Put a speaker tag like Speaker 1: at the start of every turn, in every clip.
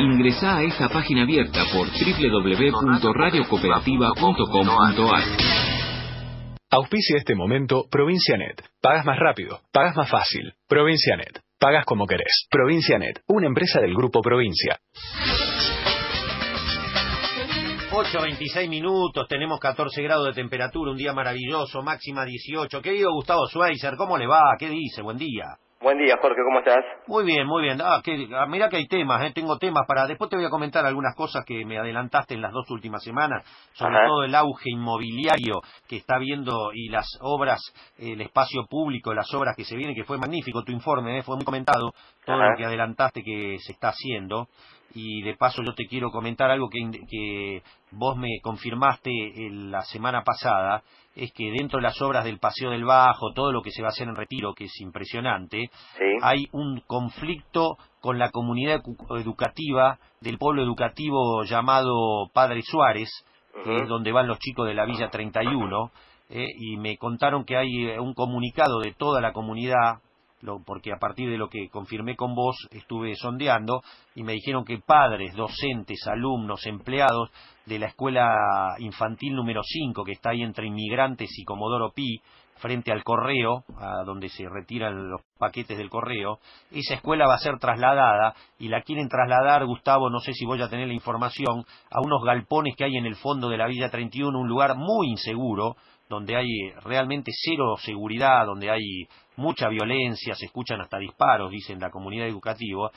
Speaker 1: Ingresá a esta página abierta por www.radiocooperativa.com.ar.
Speaker 2: Auspicia este momento Provincianet. Pagas más rápido, pagas más fácil. Provincianet. Pagas como querés. Provincianet, una empresa del Grupo Provincia.
Speaker 3: 8.26 minutos, tenemos 14 grados de temperatura, un día maravilloso, máxima 18. Querido Gustavo Schweizer, ¿cómo le va? ¿Qué dice? Buen día.
Speaker 4: Buen día, Jorge, ¿cómo estás?
Speaker 3: Muy bien, muy bien. Ah, que, ah, mirá que hay temas, eh, tengo temas para... Después te voy a comentar algunas cosas que me adelantaste en las dos últimas semanas, sobre
Speaker 4: Ajá.
Speaker 3: todo el auge inmobiliario que está viendo y las obras, el espacio público, las obras que se vienen, que fue magnífico tu informe, eh, fue muy comentado, todo
Speaker 4: Ajá.
Speaker 3: lo que adelantaste que se está haciendo. Y de paso yo te quiero comentar algo que, vos me confirmaste el- la semana pasada, es que dentro de las obras del Paseo del Bajo, todo lo que se va a hacer en Retiro, que es impresionante,
Speaker 4: Sí.
Speaker 3: hay un conflicto con la comunidad educativa del pueblo educativo llamado Padre Suárez, que es donde van los chicos de la Villa 31, eh, y me contaron que hay eh, un comunicado de toda la comunidad, porque a partir de lo que confirmé con vos estuve sondeando, y me dijeron que padres, docentes, alumnos, empleados de la escuela infantil número 5, que está ahí entre Inmigrantes y Comodoro Pi, frente al correo, a donde se retiran los paquetes del correo, esa escuela va a ser trasladada y la quieren trasladar, Gustavo, no sé si voy a tener la información, a unos galpones que hay en el fondo de la Villa 31, un lugar muy inseguro, donde hay realmente cero seguridad, donde hay mucha violencia, se escuchan hasta disparos, dicen la comunidad educativa,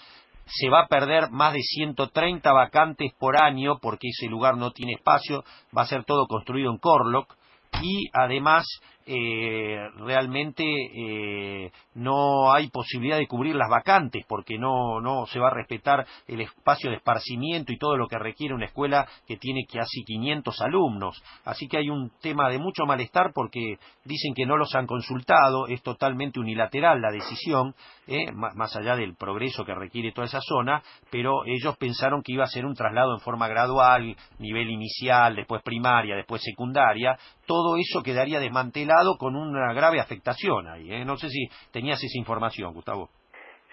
Speaker 3: se va a perder más de 130 vacantes por año porque ese lugar no tiene espacio, va a ser todo construido en Corlock y además eh, realmente eh, no hay posibilidad de cubrir las vacantes porque no, no se va a respetar el espacio de esparcimiento y todo lo que requiere una escuela que tiene casi 500 alumnos. Así que hay un tema de mucho malestar porque dicen que no los han consultado, es totalmente unilateral la decisión, eh, má- más allá del progreso que requiere toda esa zona, pero ellos pensaron que iba a ser un traslado en forma gradual, nivel inicial, después primaria, después secundaria, todo eso quedaría desmantelado con una grave afectación ahí. ¿eh? No sé si tenías esa información, Gustavo.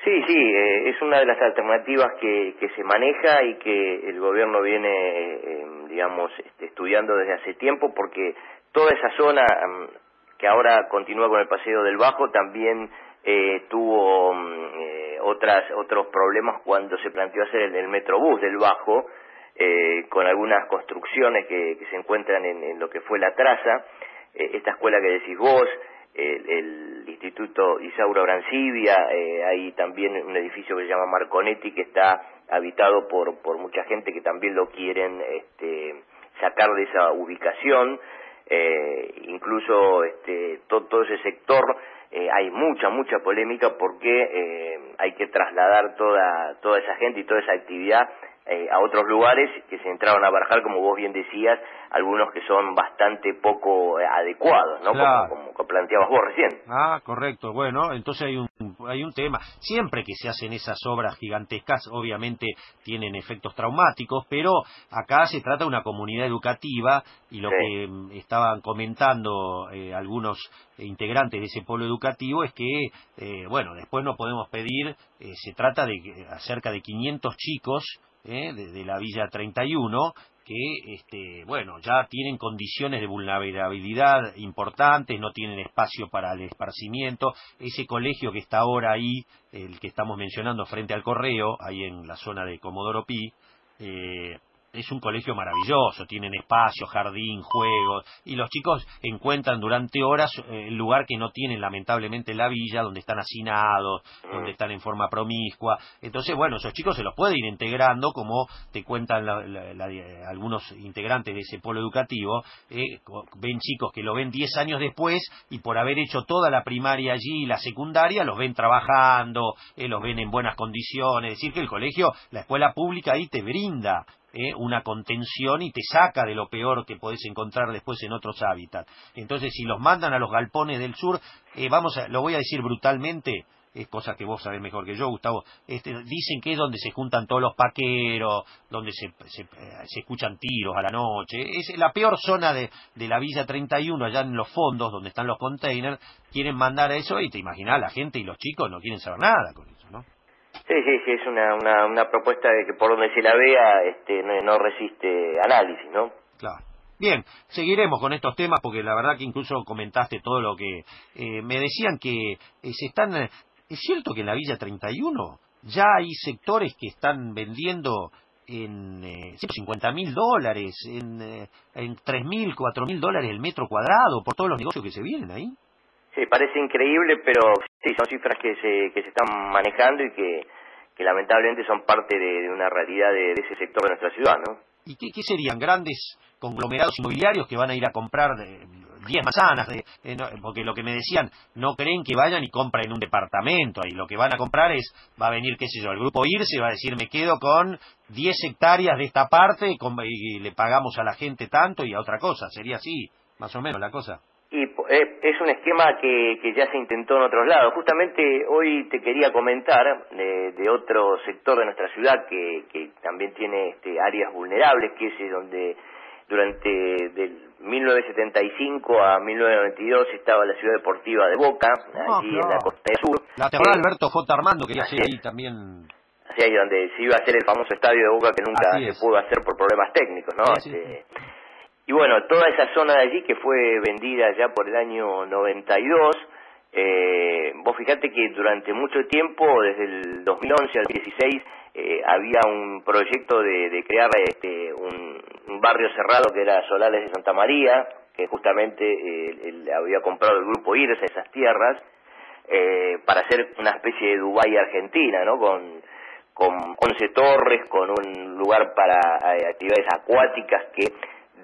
Speaker 4: Sí, sí, eh, es una de las alternativas que, se maneja y que el gobierno viene, eh, digamos, este, estudiando desde hace tiempo porque toda esa zona mm, que ahora continúa con el paseo del Bajo también eh, tuvo mm, eh, otras otros problemas cuando se planteó hacer el, el metrobús del Bajo eh, con algunas construcciones que, se encuentran en, lo que fue la traza, esta escuela que decís vos, el, Instituto Isaura Brancibia, eh, hay también un edificio que se llama Marconetti que está habitado por, por mucha gente que también lo quieren este, sacar de esa ubicación, eh, incluso este, to- todo ese sector eh, hay mucha, mucha polémica porque eh, hay que trasladar toda, toda esa gente y toda esa actividad eh, a otros lugares que se entraron a barajar, como vos bien decías, algunos que son bastante poco eh, adecuados, ¿no?
Speaker 3: Claro.
Speaker 4: Como, como planteabas vos recién.
Speaker 3: Ah, correcto. Bueno, entonces hay un hay un tema. Siempre que se hacen esas obras gigantescas, obviamente tienen efectos traumáticos, pero acá se trata de una comunidad educativa y lo
Speaker 4: Sí.
Speaker 3: que mm, estaban comentando eh, algunos integrantes de ese pueblo educativo es que, eh, bueno, después no podemos pedir, eh, se trata de que- acerca de 500 chicos eh, de, de la Villa 31 que este bueno ya tienen condiciones de vulnerabilidad importantes, no tienen espacio para el esparcimiento, ese colegio que está ahora ahí, el que estamos mencionando frente al correo, ahí en la zona de Comodoro Pi, eh, es un colegio maravilloso, tienen espacio, jardín, juegos, y los chicos encuentran durante horas eh, el lugar que no tienen lamentablemente en la villa, donde están hacinados, donde están en forma promiscua. Entonces, bueno, esos chicos se los puede ir integrando, como te cuentan la- la- la- eh, algunos integrantes de ese polo educativo, eh, ven chicos que lo ven 10 años después y por haber hecho toda la primaria allí y la secundaria, los ven trabajando, eh, los ven en buenas condiciones, es decir, que el colegio, la escuela pública ahí te brinda eh, una contención y te saca de lo peor que podés encontrar después en otros hábitats. Entonces, si los mandan a los galpones del sur, eh, vamos a, lo voy a decir brutalmente, es cosa que vos sabés mejor que yo, Gustavo, este, dicen que es donde se juntan todos los paqueros, donde se, se, eh, se escuchan tiros a la noche, es la peor zona de, de la Villa 31, allá en los fondos, donde están los containers, quieren mandar a eso y te imaginás, la gente y los chicos no quieren saber nada con eso.
Speaker 4: Sí, sí, sí, es una, una, una propuesta de que por donde se la vea este, no, no resiste análisis, ¿no?
Speaker 3: Claro. Bien, seguiremos con estos temas porque la verdad que incluso comentaste todo lo que eh, me decían que eh, se están. es cierto que en la Villa 31 ya hay sectores que están vendiendo en eh, 150 mil dólares, en, eh, en 3 mil, 4 mil dólares el metro cuadrado por todos los negocios que se vienen ahí.
Speaker 4: Sí, parece increíble, pero sí, son cifras que se, que se están manejando y que, lamentablemente son parte de, una realidad de, ese sector de nuestra ciudad, ¿no?
Speaker 3: ¿Y qué, serían? ¿Grandes conglomerados inmobiliarios que van a ir a comprar de 10 manzanas? De, eh, no, porque lo que me decían, no creen que vayan y compren un departamento. Y lo que van a comprar es, va a venir, qué sé yo, el grupo IRSE va a decir, me quedo con 10 hectáreas de esta parte y, y le pagamos a la gente tanto y a otra cosa. Sería así, más o menos la cosa.
Speaker 4: Y eh, es un esquema que, que ya se intentó en otros lados. Justamente hoy te quería comentar de, de otro sector de nuestra ciudad que, que también tiene este, áreas vulnerables, que es eh, donde durante del 1975 a 1992 estaba la ciudad deportiva de Boca,
Speaker 3: Ah,
Speaker 4: allí en la costa del sur.
Speaker 3: La terminal
Speaker 4: Eh,
Speaker 3: Alberto J. Armando, que
Speaker 4: así es.
Speaker 3: ahí también.
Speaker 4: Así ahí donde se iba a hacer el famoso estadio de Boca que nunca
Speaker 3: Así
Speaker 4: se pudo hacer por problemas técnicos, ¿no?
Speaker 3: Sí, sí,
Speaker 4: Este, Y bueno, toda esa zona de allí que fue vendida ya por el año 92, eh, vos fijate que durante mucho tiempo, desde el 2011 al 2016, eh, había un proyecto de, crear este, un, barrio cerrado que era Solares de Santa María, que justamente eh, el- había comprado el grupo IRSA esas tierras, eh, para hacer una especie de Dubái argentina, ¿no? Con, con 11 torres, con un lugar para eh, actividades acuáticas que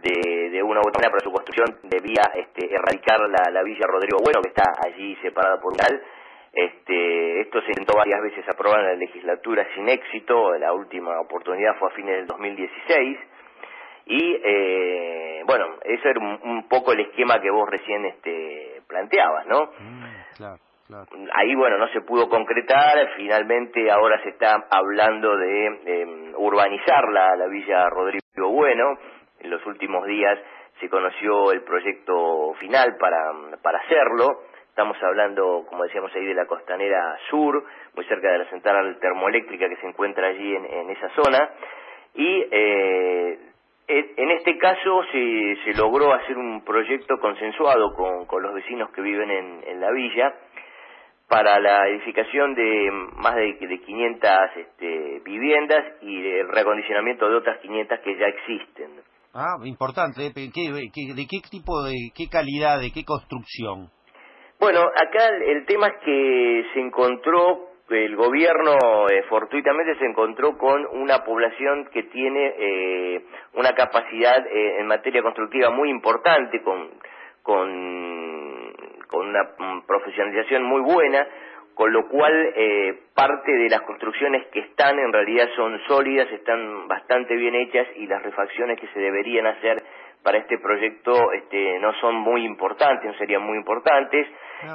Speaker 4: de, de una u otra manera para su construcción debía este, erradicar la, la Villa Rodrigo Bueno, que está allí separada por un canal. Este, esto se intentó varias veces aprobar en la legislatura sin éxito, la última oportunidad fue a fines del 2016. Y eh, bueno, eso era un, un poco el esquema que vos recién este, planteabas, ¿no?
Speaker 3: Mm, claro, claro.
Speaker 4: Ahí, bueno, no se pudo concretar, finalmente ahora se está hablando de eh, urbanizar la, la Villa Rodrigo Bueno, en los últimos días se conoció el proyecto final para, para hacerlo, estamos hablando, como decíamos ahí, de la costanera sur, muy cerca de la central termoeléctrica que se encuentra allí en, esa zona, y eh, en este caso se, logró hacer un proyecto consensuado con, con los vecinos que viven en, en la villa, para la edificación de más de, de 500 este, viviendas y el reacondicionamiento de otras 500 que ya existen.
Speaker 3: Ah, importante. ¿eh? ¿Qué- qué- ¿De qué tipo, de qué calidad, de qué construcción?
Speaker 4: Bueno, acá el, el tema es que se encontró, el gobierno eh, fortuitamente se encontró con una población que tiene eh, una capacidad eh, en materia constructiva muy importante, con, con, con una profesionalización muy buena, con lo cual eh, parte de las construcciones que están en realidad son sólidas, están bastante bien hechas y las refacciones que se deberían hacer para este proyecto este, no son muy importantes, no serían muy importantes.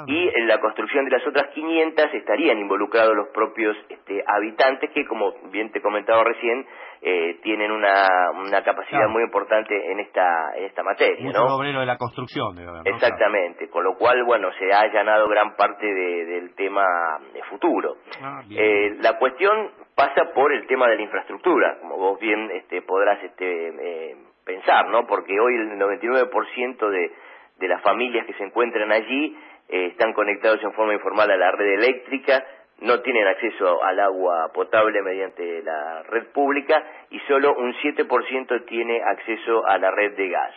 Speaker 4: Y en la construcción de las otras 500 estarían involucrados los propios este, habitantes que, como bien te comentaba recién, eh, tienen una, una capacidad
Speaker 3: Claro.
Speaker 4: muy importante en esta, en esta materia,
Speaker 3: Mucho
Speaker 4: ¿no?
Speaker 3: obrero de la construcción, ¿no?
Speaker 4: Exactamente, con lo cual, bueno, se ha allanado gran parte de- del tema de futuro.
Speaker 3: Ah.
Speaker 4: Eh, la cuestión pasa por el tema de la infraestructura, como vos bien este, podrás este, eh, pensar, ¿no? Porque hoy el 99% de, de las familias que se encuentran allí eh, están conectados en forma informal a la red eléctrica, no tienen acceso al agua potable mediante la red pública y solo un 7% tiene acceso a la red de gas.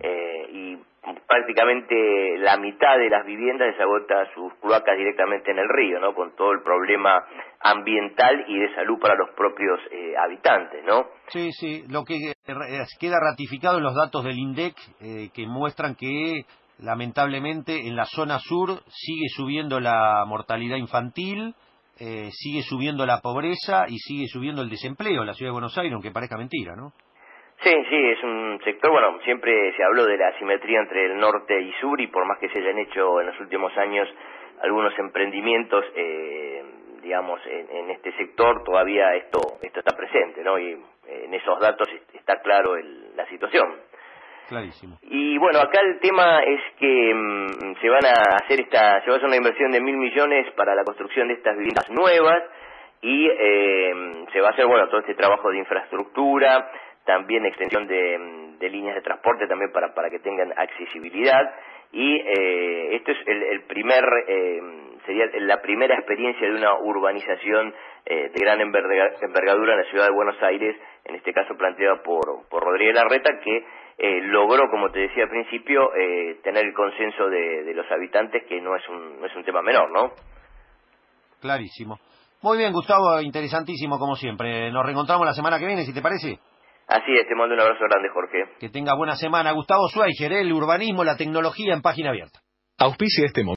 Speaker 4: Eh, y prácticamente la mitad de las viviendas desagota sus cloacas directamente en el río, ¿no? Con todo el problema ambiental y de salud para los propios eh, habitantes, ¿no?
Speaker 3: Sí, sí, lo que eh, queda ratificado en los datos del INDEC eh, que muestran que lamentablemente en la zona sur sigue subiendo la mortalidad infantil, eh, sigue subiendo la pobreza y sigue subiendo el desempleo en la ciudad de Buenos Aires, aunque parezca mentira, ¿no?
Speaker 4: Sí, sí, es un sector, bueno, siempre se habló de la asimetría entre el norte y sur y por más que se hayan hecho en los últimos años algunos emprendimientos, eh, digamos, en, en este sector todavía esto, esto está presente, ¿no? Y eh, en esos datos est- está claro el- la situación.
Speaker 3: Clarísimo.
Speaker 4: Y bueno, acá el tema es que mm, se van a hacer esta, se va a hacer una inversión de mil millones para la construcción de estas viviendas nuevas y eh, se va a hacer, bueno, todo este trabajo de infraestructura, también extensión de, de líneas de transporte también para, para que tengan accesibilidad y eh, esto es el, el primer eh, sería la primera experiencia de una urbanización eh, de gran envergadura en la ciudad de Buenos Aires, en este caso planteada por, por Rodríguez Larreta, que eh, logró, como te decía al principio, eh, tener el consenso de, de, los habitantes, que no es, un, no es un tema menor, ¿no?
Speaker 3: Clarísimo. Muy bien, Gustavo, interesantísimo como siempre. Nos reencontramos la semana que viene, si te parece.
Speaker 4: Así es, te mando un abrazo grande, Jorge.
Speaker 3: Que tenga buena semana. Gustavo Schweiger, el urbanismo, la tecnología en página abierta.
Speaker 2: Auspicia este momento.